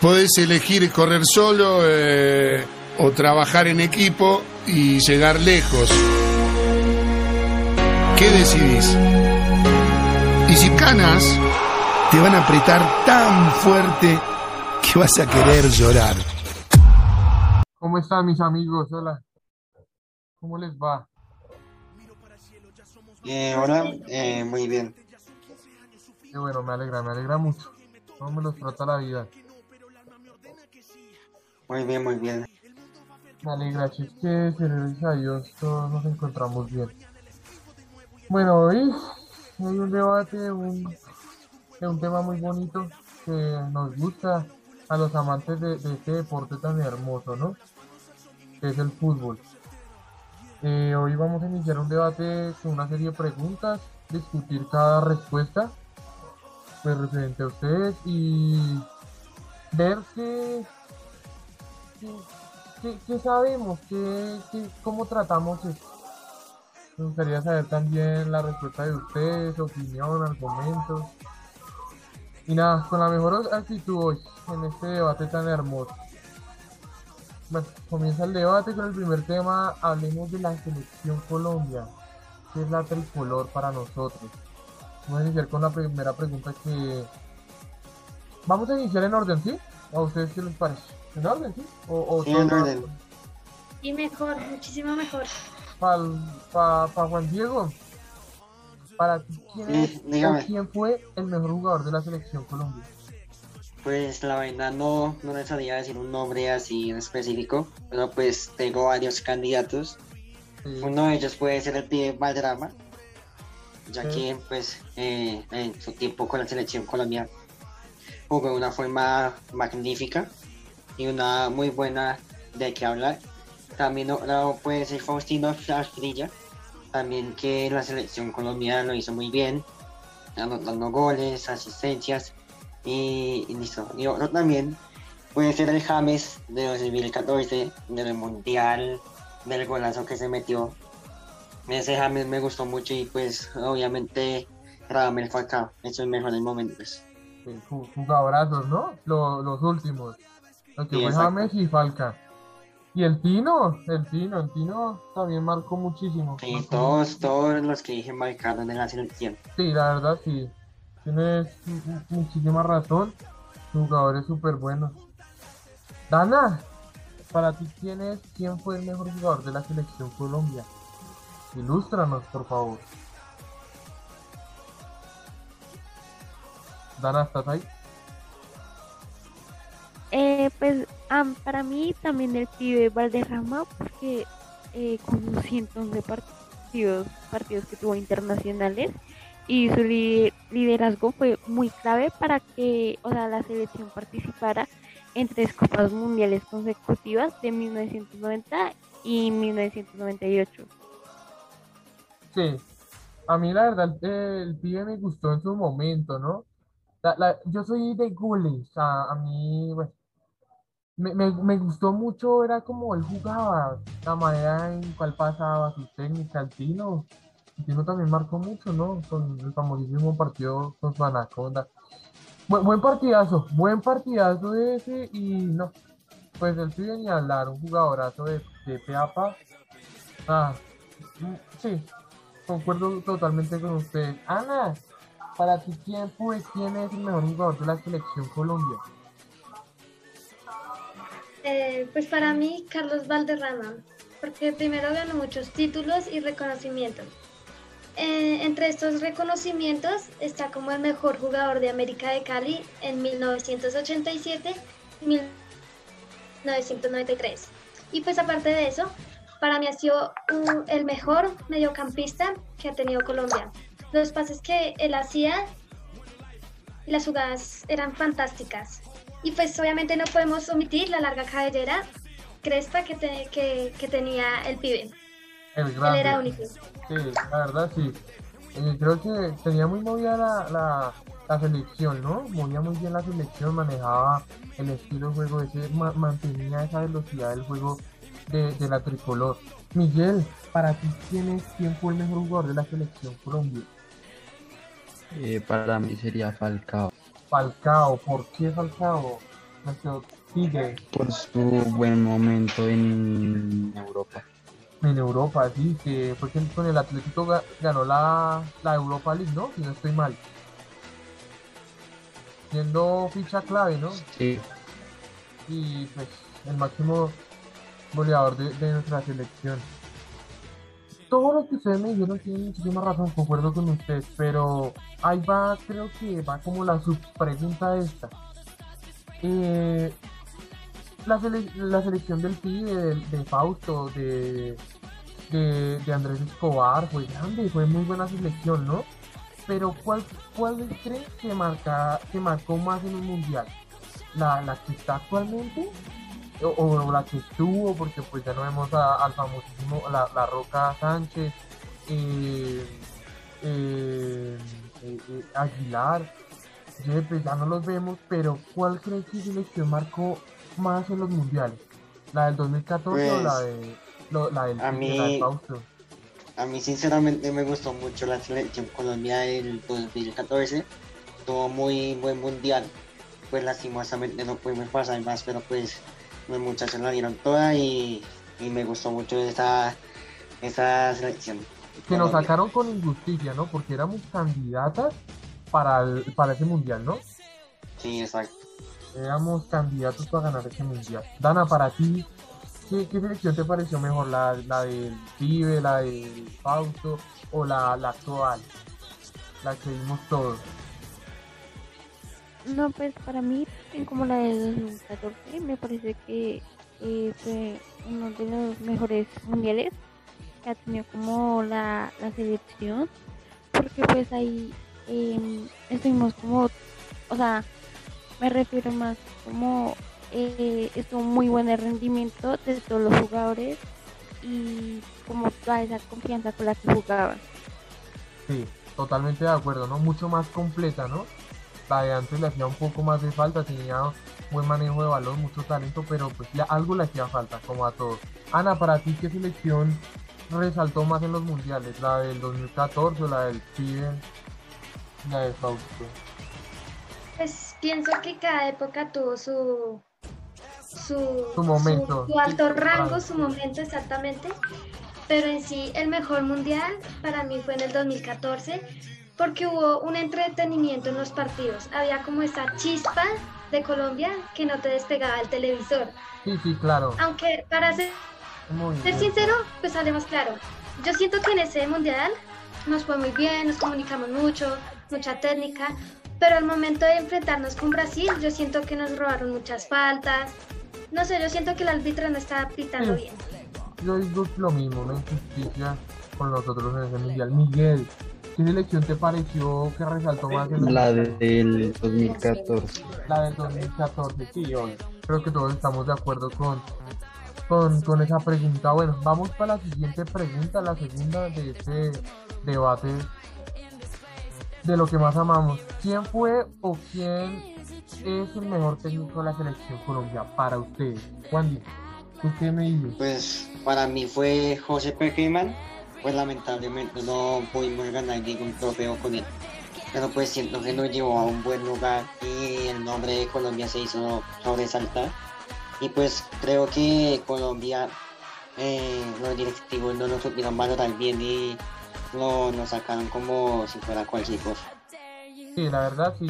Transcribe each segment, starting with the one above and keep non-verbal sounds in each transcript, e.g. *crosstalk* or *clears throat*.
podés elegir correr solo eh, o trabajar en equipo y llegar lejos. ¿Qué decidís? Y si canas, te van a apretar tan fuerte que vas a querer llorar. ¿Cómo están mis amigos? Hola. ¿Cómo les va? Eh, hola, eh, muy bien. Qué bueno, me alegra, me alegra mucho. ¿Cómo me los trata la vida? Muy bien, muy bien. Me alegra, que gracias a Dios todos nos encontramos bien. Bueno, hoy hay un debate de un, de un tema muy bonito que nos gusta a los amantes de, este deporte tan hermoso, ¿no? Que es el fútbol. Eh, hoy vamos a iniciar un debate con una serie de preguntas, discutir cada respuesta pues, referente a ustedes y ver qué, sabemos, qué, cómo tratamos esto. Me gustaría saber también la respuesta de ustedes, opinión, argumentos. Y nada, con la mejor actitud hoy en este debate tan hermoso. Comienza el debate con el primer tema. Hablemos de la selección Colombia. ¿Qué es la tricolor para nosotros? Vamos a iniciar con la primera pregunta que... Vamos a iniciar en orden, ¿sí? ¿A ustedes qué les parece? ¿En orden, sí? ¿O, o Sí, en orden. Y mejor, muchísimo mejor. Para pa, pa Juan Diego, para ti, ¿quién, Sí, es o quién fue el mejor jugador de la selección Colombia? Pues la verdad no, no les sabría decir un nombre así en específico, pero pues tengo varios candidatos. Sí, Uno de ellos puede ser el pibe Valderrama, ya Sí. que pues eh, en su tiempo con la selección colombiana jugó de una forma magnífica y una muy buena de qué hablar. También otro puede ser Faustino Asprilla, también que la selección colombiana lo hizo muy bien, anotando goles, asistencias y, y listo. Y otro también puede ser el James de 2014, del Mundial, del golazo que se metió. Ese James me gustó mucho y pues obviamente Radamel Falcao en sus mejores momentos. Ju- jugadorazos, ¿no? Lo- los últimos. Lo que Sí, fue. James y Falca. Y el Tino, el Tino, el Tino también marcó muchísimo. Sí, marcó todos, todos los que dije marcaron en la selección. Sí, la verdad sí. Tienes mu- mu- muchísima razón. Jugadores súper buenos. Dana, para ti, ¿quién es, quién fue el mejor jugador de la selección Colombia? Ilústranos, por favor. Dana, ¿estás ahí? Eh, pues am, para mí también el pibe Valderrama, porque eh, con 111 partidos, partidos que tuvo internacionales y su li- liderazgo fue muy clave para que o sea, la selección participara en tres copas mundiales consecutivas de 1990 y 1998. Sí. A mí, la verdad, el pibe me gustó en su momento, ¿no? La- la- yo soy de goles. A, a mí, bueno, me, me, me gustó mucho, era como él jugaba, la manera en cual pasaba su técnica, el Tino. El Tino también marcó mucho, ¿no? Con el famosísimo partido con su Anaconda. Buen, buen partidazo, buen partidazo ese y no, pues el pibe ni hablar, un jugadorazo de, de pe a pa. Ah, mm, sí, concuerdo totalmente con usted. Ana, para ti, ¿quién fue, quién es el mejor jugador de la selección Colombia? Eh, pues para mí, Carlos Valderrama, porque primero ganó muchos títulos y reconocimientos. Eh, entre estos reconocimientos está como el mejor jugador de América de Cali en 1987 y 1993. Y pues aparte de eso, para mí ha sido uh, el mejor mediocampista que ha tenido Colombia. Los pases que él hacía y las jugadas eran fantásticas. Y pues obviamente no podemos omitir la larga cabellera crespa que, te- que, que tenía el pibe. El Él era único. Sí, la verdad sí. Eh, creo que tenía muy movida la, la, la selección, ¿no? Movía muy bien la selección, manejaba el estilo de juego, ese, ma- mantenía esa velocidad del juego de, de la tricolor. Miguel, para ti, ¿quién, es, ¿quién fue el mejor jugador de la selección Colombia? Eh, para mí sería Falcao. Falcao, ¿por qué Falcao? nuestro Tigre por su buen momento en Europa. en Europa, sí, que fue que con el Atlético ga- ganó la, la Europa League, ¿no? Si no estoy mal. Siendo ficha clave, ¿no? Sí, y pues el máximo goleador de, de nuestra selección. Todo lo que ustedes me dijeron tiene muchísima razón, concuerdo con ustedes, pero ahí va, creo que va como la subpregunta esta. Eh, la, sele- la selección del pibe, de, Fausto, de, de, Andrés Escobar, fue grande, fue muy buena selección, ¿no? Pero ¿cuál, cuál creen que, marca, que marcó más en un mundial? la, la que está actualmente o, o la que estuvo, porque pues ya no vemos a- al famosísimo la, la Roca Sánchez, eh, eh, eh, eh, Aguilar, Yepes, ya no los vemos, pero ¿cuál crees que selección marcó más en los mundiales? ¿La del 2014 o la Pues, de lo- la del a la mí- Fausto? A mí sinceramente me gustó mucho la selección Colombia del 2014. Tuvo muy buen mundial. Pues lastimosamente no pudimos pasar más, pero pues los muchachos la dieron toda y, y me gustó mucho esa, esa selección. Que nos sacaron con injusticia, ¿no? Porque éramos candidatas para, el- para ese mundial, ¿no? Sí, exacto. éramos candidatos para ganar ese mundial. Dana, para ti, ¿qué, qué selección te pareció mejor? ¿La, la del Pibe, la del Fausto o la, la actual? La que vimos todos. No, pues para mí, como la del 2014, me parece que eh, fue uno de los mejores mundiales que ha tenido como la, la selección, porque pues ahí em, estuvimos como, o sea, me refiero más como eh, estuvo muy buen rendimiento de todos los jugadores y como toda esa confianza con la que jugaban. Sí, totalmente de acuerdo, ¿no? Mucho más completa, ¿no? La de antes le hacía un poco más de falta, tenía buen manejo de balón, mucho talento, pero pues algo le hacía falta, como a todos. Ana, para ti, ¿qué selección resaltó más en los mundiales? ¿La del 2014 o la del Pibe? La de Fausto. Pues pienso que cada época tuvo su su, Su momento, su, su alto rango, su momento exactamente. Pero en sí el mejor mundial para mí fue en el 2014 porque hubo un entretenimiento en los partidos. Había como esa chispa de Colombia que no te despegaba del televisor. Sí, sí, claro. Aunque para ser, ser sincero, pues hablemos claro. Yo siento que en ese mundial nos fue muy bien, nos comunicamos mucho, mucha técnica, pero al momento de enfrentarnos con Brasil, yo siento que nos robaron muchas faltas. No sé, yo siento que el árbitro no estaba pitando Sí. bien. Yo digo lo mismo, una injusticia con nosotros en ese mundial. Miguel, ¿qué selección te pareció que resaltó más en los la mundiales? del 2014. La del 2014, sí, hoy. Creo que todos estamos de acuerdo con, con, con esa pregunta. Bueno, vamos para la siguiente pregunta, la segunda de este debate de lo que más amamos. ¿Quién fue o quién es el mejor técnico de la selección Colombia para ustedes? Juan, ¿tú qué me dices? Pues para mí fue José Peckerman. Pues lamentablemente no pudimos ganar ningún trofeo con él. Pero pues siento que nos llevó a un buen lugar y el nombre de Colombia se hizo sobresaltar. Y pues creo que Colombia, eh, los directivos no nos supieron valorar bien y lo, nos sacaron como si fuera cualquier cosa. Sí, la verdad sí.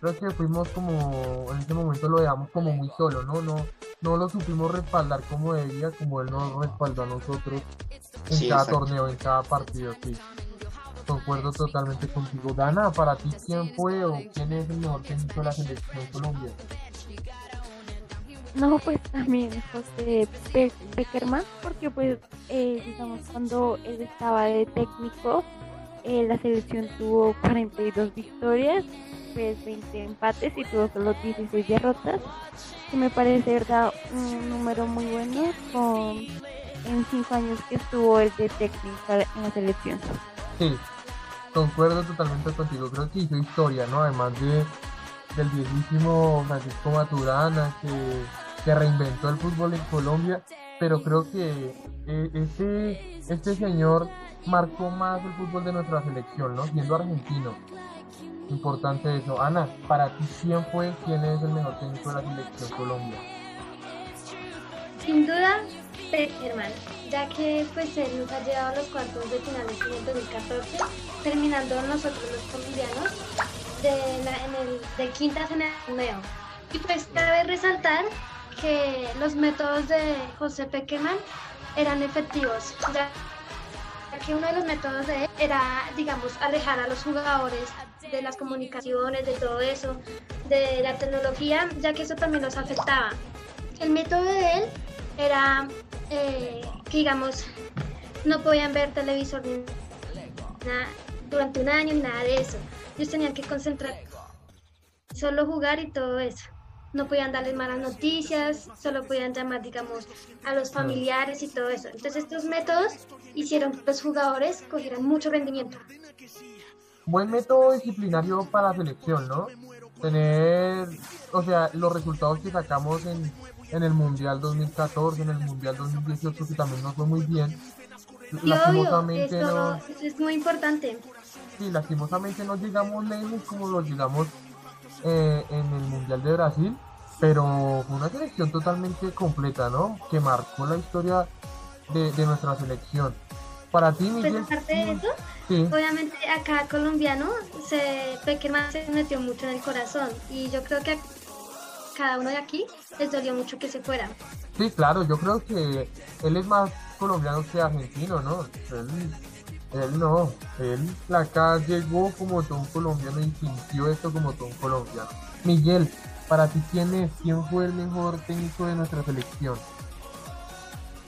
Creo que fuimos como, en ese momento lo dejamos como muy solo, ¿no? No, no lo supimos respaldar como debía, como él nos respaldó a nosotros en Sí, cada exacto. torneo, en cada partido, sí. Concuerdo totalmente contigo. Dana, para ti, ¿quién fue o quién es el mejor técnico de la selección Colombia? No, pues también José Pe- Peckerman, porque pues, eh, digamos, cuando él estaba de técnico, eh, la selección tuvo 42 victorias, pues 20 empates y tuvo solo 16 derrotas, que me parece, verdad, un número muy bueno con, en 5 años que estuvo él de técnico en la selección. Sí, concuerdo totalmente contigo. Creo que hizo historia, ¿no? Además de del viejísimo Francisco Maturana, que, que reinventó el fútbol en Colombia, pero creo que este, este señor marcó más el fútbol de nuestra selección, ¿no? Siendo argentino. Importante eso. Ana, para ti, ¿quién fue, quién es el mejor técnico de la selección Colombia? Sin duda, Peckerman, ya que pues él nos ha llevado a los cuartos de finales en el 2014, terminando nosotros los colombianos de, la, en el, de quintas en el torneo. Y pues cabe resaltar que los métodos de José Peckerman eran efectivos, ya que uno de los métodos de él era, digamos, alejar a los jugadores de las comunicaciones, de todo eso, de la tecnología, ya que eso también los afectaba. El método de él era eh, que, digamos, no podían ver televisor ni nada durante un año nada de eso. Ellos tenían que concentrar, solo jugar y todo eso. No podían darles malas noticias, solo podían llamar, digamos, a los familiares y todo eso. Entonces estos métodos hicieron que los jugadores cogieran mucho rendimiento. Buen método disciplinario para la selección, ¿no? Tener, o sea, los resultados que sacamos en, en el Mundial 2014, en el Mundial 2018, que también nos fue muy bien. Y obvio, Lastimosamente esto no, es muy importante. sí, lastimosamente no llegamos lejos como lo llegamos eh, en el Mundial de Brasil, pero fue una selección totalmente completa, ¿no? Que marcó la historia de, de nuestra selección. Para ti, Pues Miguel, aparte de eso, sí, obviamente a cada colombiano se Peckerman se metió mucho en el corazón y yo creo que a cada uno de aquí les dolió mucho que se fuera. sí, claro, yo creo que él es más colombiano que argentino, ¿no? Él, él no, él acá llegó como todo un colombiano y sintió esto como todo un colombiano. Miguel, para ti, ¿quién es? ¿Quién fue el mejor técnico de nuestra selección?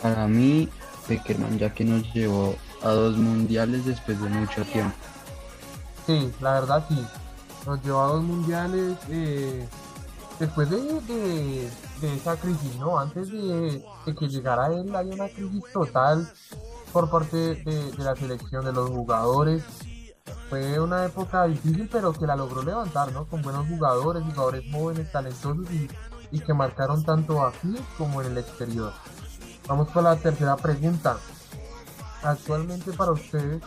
Para mí, Peckerman, ya que nos llevó a dos mundiales después de mucho tiempo. Sí, la verdad sí. Nos llevó a dos mundiales eh, después de, de- de esa crisis, ¿no? Antes de, de que llegara él, había una crisis total por parte de, la selección, de los jugadores. Fue una época difícil, pero que la logró levantar, ¿no? Con buenos jugadores, jugadores jóvenes, talentosos y, y que marcaron tanto aquí como en el exterior. Vamos con la tercera pregunta. Actualmente para ustedes,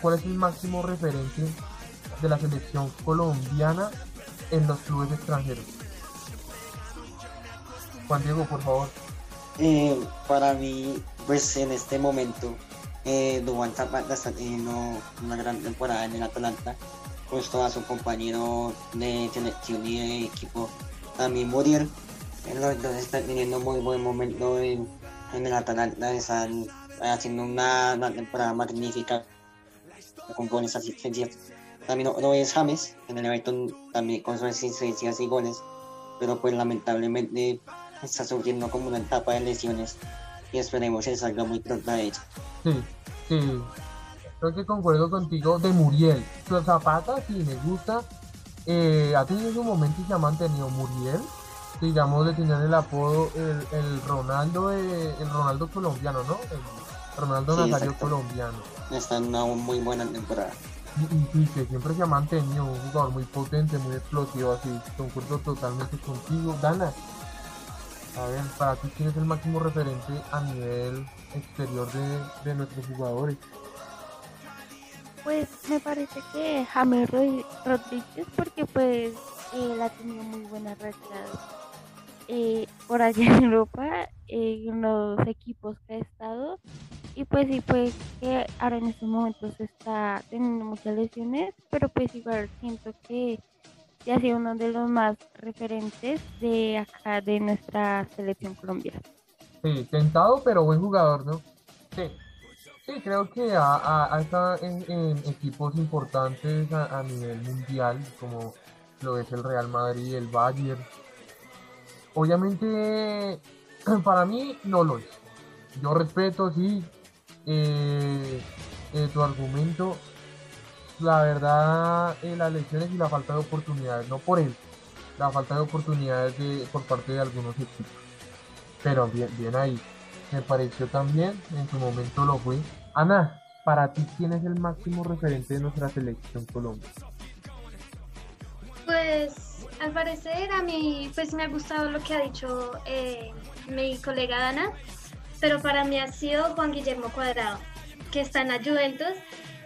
¿cuál es el máximo referente de la selección colombiana en los clubes extranjeros? Juan Diego, por favor. Eh, para mí, pues en este momento, eh, Zapata está teniendo una gran temporada en el Atalanta, justo a su compañero de selección y de equipo, también Muriel. Eh, Los dos están teniendo muy buen momento en, en el Atalanta, están haciendo una, una temporada magnífica con goles asistencias. También otro es James, en el Everton también con sus asistencias y goles, pero pues lamentablemente está sufriendo como una etapa de lesiones y esperemos que salga muy pronto de ella. Sí, sí. Creo que concuerdo contigo de Muriel. Su Zapata sí me gusta. Eh, ha tenido un momento y se ha mantenido Muriel. Digamos, le tenían el apodo el, el Ronaldo de- el Ronaldo colombiano, ¿no? El Ronaldo Sí, Nazario exacto. colombiano. Está en una muy buena temporada. Y, y- y que siempre se ha mantenido un jugador muy potente, muy explosivo, así. Concuerdo totalmente contigo. Dana, a ver, para ti, ¿quién es el máximo referente a nivel exterior de, de nuestros jugadores? Pues me parece que James Rod- Rodríguez, porque pues él ha tenido muy buenas rachas eh, por allá en Europa, eh, en los equipos que ha estado. Y pues sí, pues que ahora en estos momentos está teniendo muchas lesiones, pero pues igual siento que ya ha sido uno de los más referentes de acá, de nuestra selección colombiana. Sí, tentado, pero buen jugador, ¿no? Sí, sí creo que ha, estado en, en equipos importantes a, a nivel mundial, como lo es el Real Madrid, el Bayern. Obviamente, *clears throat* para mí no lo es. Yo respeto, sí, eh, eh, tu argumento. La verdad, eh, las lesiones y la falta de oportunidades, no por él, la falta de oportunidades de, por parte de algunos equipos. Pero bien, bien ahí. Me pareció también, en su momento lo fue. Ana, para ti, ¿quién es el máximo referente de nuestra selección Colombia? Pues al parecer a mí pues me ha gustado lo que ha dicho eh, mi colega Dana, pero para mí ha sido Juan Guillermo Cuadrado, que está en la Juventus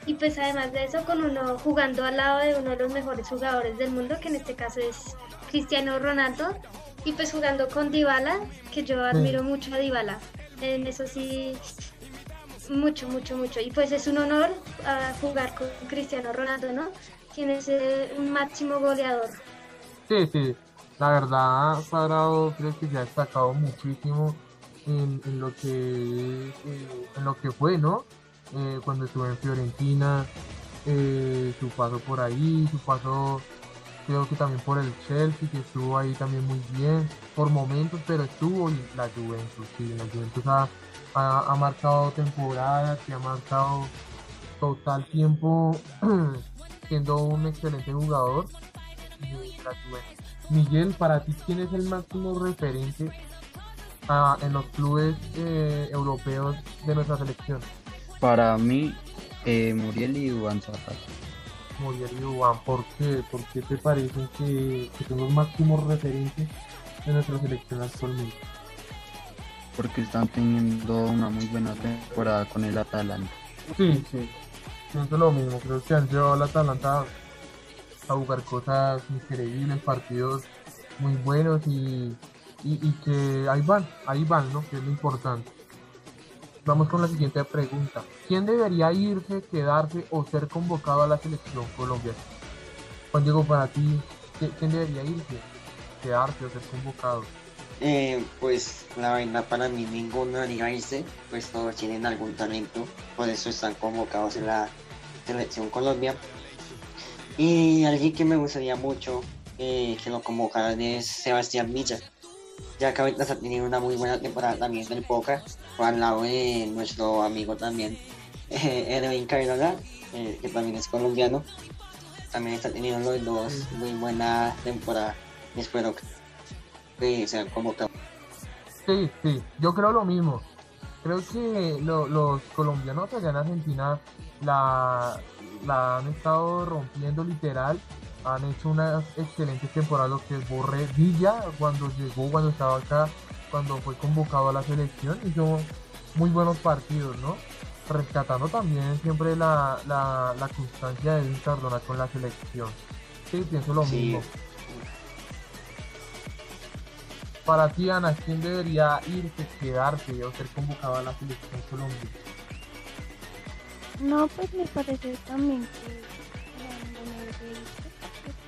Y pues además de eso, con uno jugando al lado de uno de los mejores jugadores del mundo, que en este caso es Cristiano Ronaldo, y pues jugando con Dybala, que yo admiro mucho a Dybala. En eso sí, mucho, mucho, mucho. Y pues es un honor ah, jugar con Cristiano Ronaldo, ¿no? Quien es eh, un máximo goleador. Sí, sí. La verdad, Cuadrado creo que se ha destacado muchísimo en, en lo que en lo que fue, ¿no? Eh, cuando estuvo en Fiorentina, eh, su paso por ahí, su paso creo que también por el Chelsea, que estuvo ahí también muy bien por momentos, pero estuvo la Juventus, sí, la Juventus ha, ha, ha marcado temporadas y ha marcado total tiempo *clears throat* siendo un excelente jugador. Miguel, para ti, ¿quién es el máximo referente ah, en los clubes eh, europeos de nuestra selección? Para mí, eh, Muriel y Juan Zapata. Muriel y Dubán, ¿por qué? ¿Por qué te parecen que, que son los máximos referentes de nuestra selección actualmente? porque están teniendo una muy buena temporada con el Atalanta. Sí, sí, siento lo mismo, creo que han llevado a la Atalanta a jugar cosas increíbles, partidos muy buenos y, y, y que ahí van, ahí van, ¿no? Que es lo importante. Vamos con la siguiente pregunta. ¿Quién debería irse, quedarse o ser convocado a la selección colombiana? Juan Diego, para ti, ¿qui- ¿quién debería irse, quedarse o ser convocado? Eh, pues la verdad para mí ninguno haría irse, pues todos tienen algún talento, por eso están convocados en la selección Colombia. Y alguien que me gustaría mucho eh, que lo convocaran es Sebastián Villa, ya que ahorita está teniendo una muy buena temporada también del Boca, lado de nuestro amigo también, eh, Edwin eh, que también es colombiano. También está teniendo los dos muy buena temporada y espero que sean convocados. Sí, sí, yo creo lo mismo. Creo que lo- los colombianos allá en Argentina la, la han estado rompiendo literal. Han hecho una excelente temporada, lo que es Borré Villa, cuando llegó, cuando estaba acá, cuando fue convocado a la selección, hizo muy buenos partidos, ¿no? Rescatando también siempre la, la, la constancia de Edwin Cardona con la selección. Sí, pienso lo Sí. mismo. Para ti, Ana, ¿quién debería irse, quedarse o ser convocado a la selección Colombia? No, pues me parece también que porque,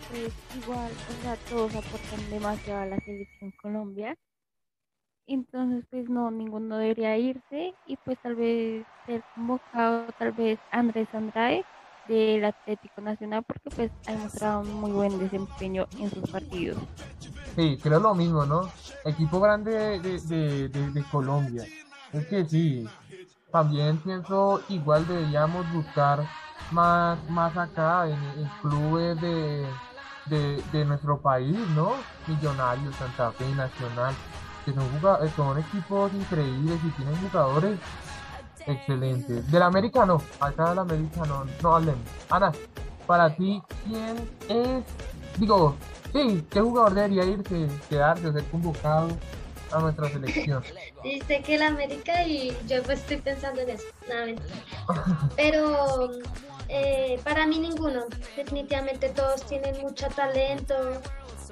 pues igual, o sea, todos aportan demasiado a la selección Colombia. Entonces, pues no, ninguno debería irse y pues tal vez ser convocado, tal vez Andrés Andrade del Atlético Nacional, porque pues ha mostrado un muy buen desempeño en sus partidos. Sí, creo lo mismo, ¿no? Equipo grande de, de- de- Colombia. Es que sí, también pienso igual deberíamos buscar más, más acá en, en clubes de, de nuestro país, ¿no? Millonarios, Santa Fe, Nacional, que son, eh, son equipos increíbles y tienen jugadores excelentes. Del América no, acá del América no, no hablemos. Ana, para ti, ¿quién es, digo, Sí, ¿qué jugador debería irse, quedarse o ser convocado a nuestra selección? *laughs* Dice que el América y yo pues estoy pensando en eso. Nada, mentira. *laughs* Pero eh, para mí ninguno. Definitivamente todos tienen mucho talento.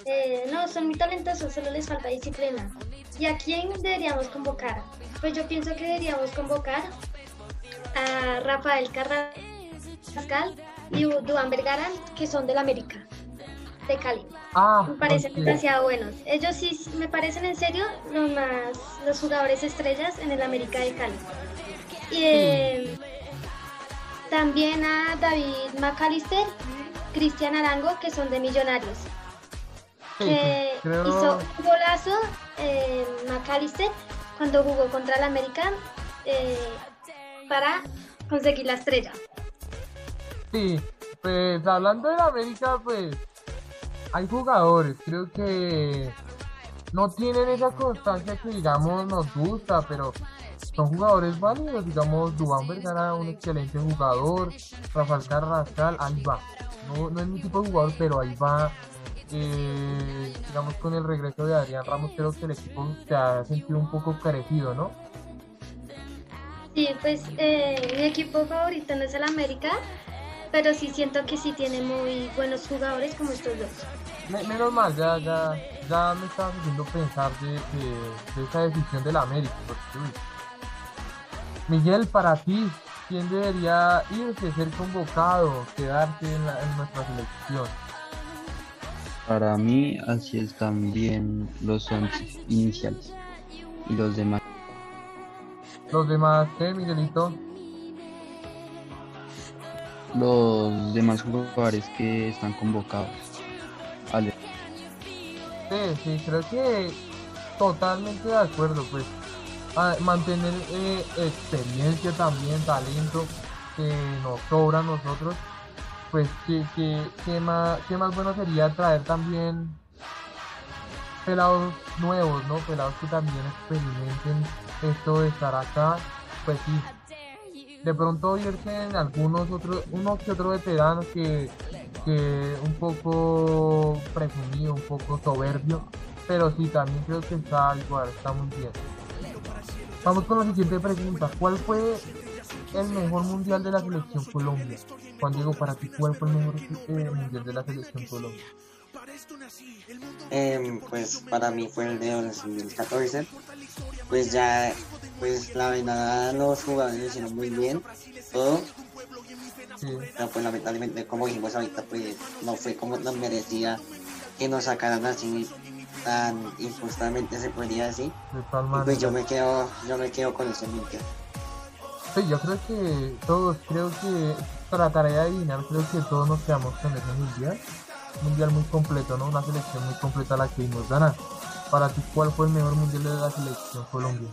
Eh, no, son muy talentosos, solo les falta disciplina. ¿Y a quién deberíamos convocar? Pues yo pienso que deberíamos convocar a Rafael Carrascal y Duan Vergara, que son del América, de Cali. Ah, Me parecen demasiado buenos. Ellos sí me parecen en serio los más los jugadores estrellas en el América de Cali. Y eh, también a David McAllister, Cristian Arango, que son de Millonarios. Sí, Que sí, creo- hizo un golazo eh, McAllister cuando jugó contra el América eh, para conseguir la estrella. Sí, pues hablando de la América, pues hay jugadores, creo que no tienen esa constancia que digamos nos gusta, pero son jugadores válidos, digamos, Dubán Vergara, un excelente jugador, Rafael Carrascal, ahí va. No, no es mi tipo de jugador, pero ahí va. Eh, digamos, con el regreso de Adrián Ramos, creo que el equipo se ha sentido un poco carecido, ¿no? Sí, pues eh, mi equipo favorito no es el América, pero sí siento que sí tiene muy buenos jugadores como estos dos. Me- menos mal, ya, ya, ya me estaba haciendo pensar de, de- de esa decisión de la América. porque. Miguel, para ti, ¿quién debería irse, ser convocado, quedarse en, la- en nuestra selección? Para mí, así están bien los once iniciales. Y los demás. Los demás, ¿qué, Miguelito? Los demás jugadores que están convocados. Ale, Sí, sí, creo que totalmente de acuerdo, pues a- mantener eh, experiencia también, talento que nos sobra a nosotros, pues que, que, que más, que más bueno sería traer también pelados nuevos, ¿no? Pelados que también experimenten esto de estar acá, pues sí. De pronto irse en algunos otros, uno que otro veterano que, que un poco presumido, un poco soberbio, pero sí, también creo que está igual, está muy bien. Vamos con la siguiente pregunta. ¿Cuál fue el mejor mundial de la selección Colombia? Juan Diego, para ti, ¿cuál fue el mejor eh, mundial de la selección Colombia? Em, pues para mí fue el de 2014. Pues ya, pues la verdad los jugadores hicieron muy bien, todo. Sí, Pero pues lamentablemente, como dijimos ahorita, pues no fue como nos merecía que nos sacaran así tan injustamente se podría decir. pues yo me quedo, yo me quedo con ese mundial. Sí, yo creo que todos, creo que trataré de adivinar, creo que todos nos quedamos con ese mundial. Mundial muy completo, ¿no? Una selección muy completa la que vimos ganar. Para ti, ¿cuál fue el mejor mundial de la selección Colombia?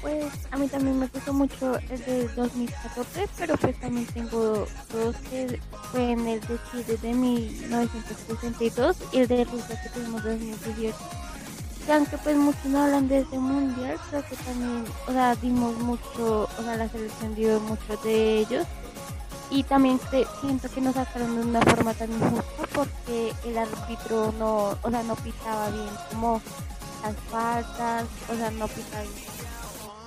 Pues a mí también me gustó mucho el de 2014, pero pues también tengo dos que fue en el de Chile de 1962 y el de Rusia que tuvimos en 2018. Que aunque pues muchos no hablan de ese mundial, creo que también, o sea, dimos mucho, o sea, la selección dio mucho de ellos. Y también cre- siento que nos sacaron de una forma tan injusta porque el árbitro no, o sea, no pitaba bien como las faltas, o sea, no pitaba bien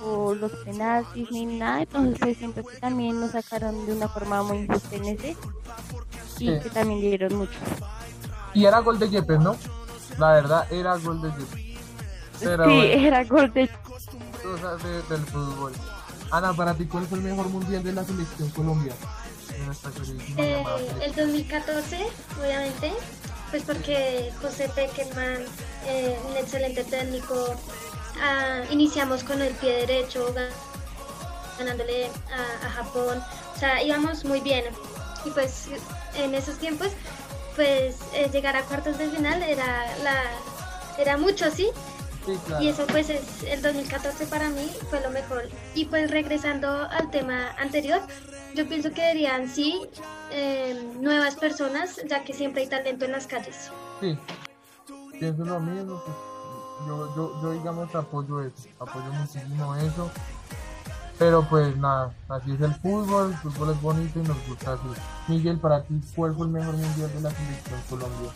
o los penaltis ni nada, entonces pues siento que también nos sacaron de una forma muy injusta en ese y Sí. que también dieron mucho. Y era gol de Yepes, ¿no? La verdad, era gol de Yepes. Pero sí, bueno, era gol de cosas de- del fútbol. Ana, para ti, ¿cuál fue el mejor mundial de la selección Colombia? Eh, el selección. 2014, obviamente, pues porque José Peckerman, eh, un excelente técnico, ah, iniciamos con el pie derecho, ga- ganándole a, a Japón, o sea, íbamos muy bien. Y pues en esos tiempos, pues eh, llegar a cuartos de final era, la, era mucho, ¿sí? Sí, claro. Y eso pues es el 2014 para mí fue lo mejor. Y pues regresando al tema anterior, yo pienso que deberían sí eh, nuevas personas, ya que siempre hay talento en las calles. Sí, pienso lo mismo. pues, yo, yo, yo, digamos, apoyo eso, apoyo muchísimo eso. Pero pues nada, así es el fútbol, el fútbol es bonito y nos gusta así. Miguel, para ti, ¿cuál fue el mejor mundial de la selección Colombia?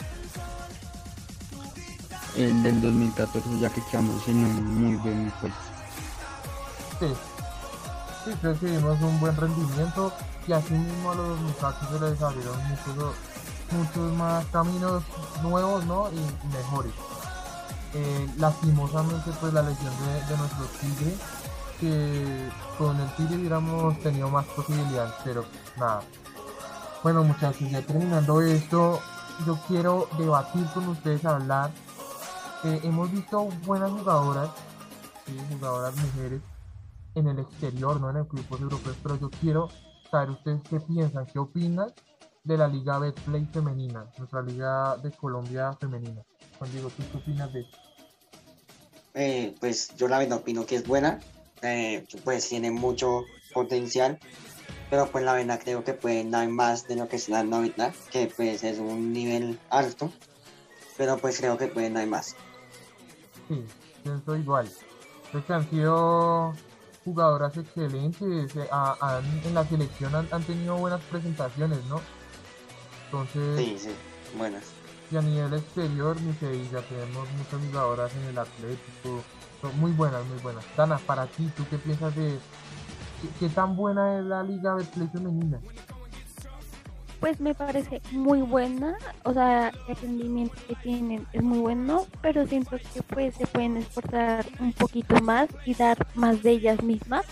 El del 2014, ya que quedamos en un muy buen puesto. Sí, sí, creo un buen rendimiento y así mismo a los muchachos se les abrieron muchos, muchos más caminos nuevos, ¿no? Y, y mejores. Eh, lastimosamente, pues la lesión de, de nuestro Tigre, que con el Tigre hubiéramos tenido más posibilidades, pero nada. Bueno, muchachos, ya terminando esto, yo quiero debatir con ustedes, hablar. Eh, hemos visto buenas jugadoras, sí, jugadoras mujeres en el exterior, no en el grupos europeos, pero yo quiero saber ustedes qué piensan, qué opinan de la Liga Betplay femenina, nuestra Liga de Colombia femenina. Juan Diego, ¿tú qué opinas de esto? Eh, pues yo la verdad opino que es buena, eh, pues tiene mucho potencial, pero pues la verdad creo que pueden dar más de lo que se dan ahorita, que pues es un nivel alto, pero pues creo que pueden dar más. Sí, pienso igual. Creo que han sido jugadoras excelentes, eh, a- en la selección han, han tenido buenas presentaciones, ¿no? Entonces, Sí, sí, buenas. Y a nivel exterior, ni se diga, tenemos muchas jugadoras en el Atlético, son muy buenas, muy buenas. Dana, para ti, ¿tú qué piensas de qué, qué tan buena es la Liga Betplay femenina? Pues me parece muy buena, o sea, el rendimiento que tienen es muy bueno, pero siento que pues se pueden esforzar un poquito más y dar más de ellas mismas,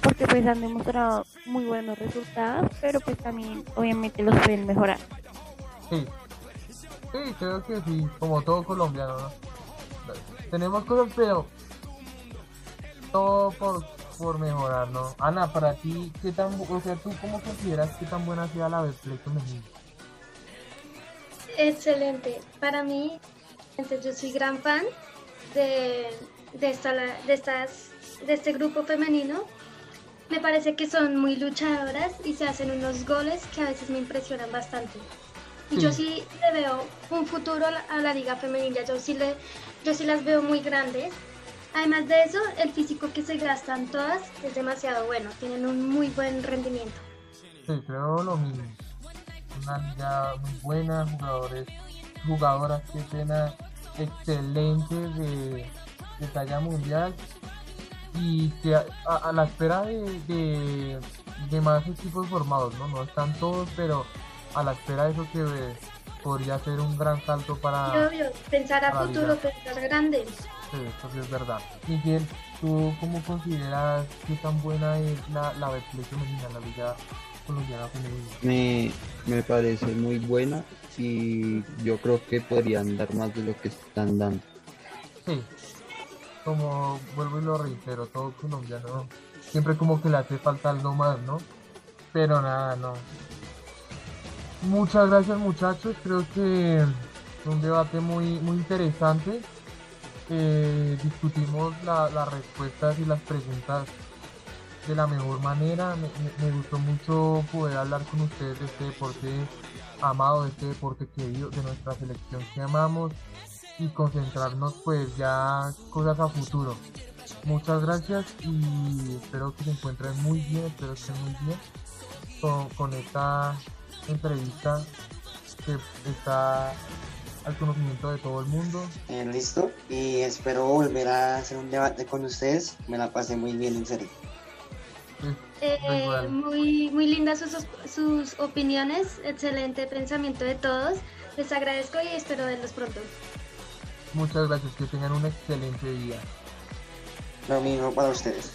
porque pues han demostrado muy buenos resultados, pero pues también obviamente los pueden mejorar. Sí, sí, creo que sí, como todo colombiano, ¿no? Tenemos cosas, pero todo por, por mejorar, ¿no? Ana, para ti, ¿qué tan, o sea, tú cómo consideras que tan buena sea la Betplay femenina? Excelente. Para mí, yo soy gran fan de, de, esta, de, estas, de este grupo femenino. Me parece que son muy luchadoras y se hacen unos goles que a veces me impresionan bastante. Y yo sí le veo un futuro a la, a la liga femenina. Yo sí, le, yo sí las veo muy grandes. Además de eso, el físico que se gastan todas es demasiado bueno. Tienen un muy buen rendimiento. Sí, creo lo mismo. Una liga muy buena, jugadores, jugadoras que pena excelentes de, de talla mundial y que a, la espera de, de, de más equipos formados, ¿no? No están todos, pero a la espera de eso que podría ser un gran salto para... obvio, pensar a futuro, pensar grande. Sí, eso sí es verdad. Miguel, ¿tú cómo consideras qué tan buena es la, la femenina, la liga colombiana femenina? Me, me parece muy buena y yo creo que podrían dar más de lo que están dando. Sí, como vuelvo y lo reitero, todo colombiano siempre como que le hace falta algo más, ¿no? Pero nada, no. Muchas gracias muchachos, creo que fue un debate muy, muy interesante. Eh, discutimos la- las respuestas y las preguntas de la mejor manera. Me, gustó mucho poder hablar con ustedes de este deporte amado, de este deporte querido, de nuestra selección que amamos y concentrarnos pues ya cosas a futuro. Muchas gracias y espero que se encuentren muy bien, espero que estén muy bien con esta entrevista que está al conocimiento de todo el mundo. Eh, listo. Y espero volver a hacer un debate con ustedes. Me la pasé muy bien, en serio. Es- Eh, muy, muy lindas sus, sus opiniones, excelente pensamiento de todos. Les agradezco y espero verlos pronto. Muchas gracias, que tengan un excelente día. Lo mismo para ustedes.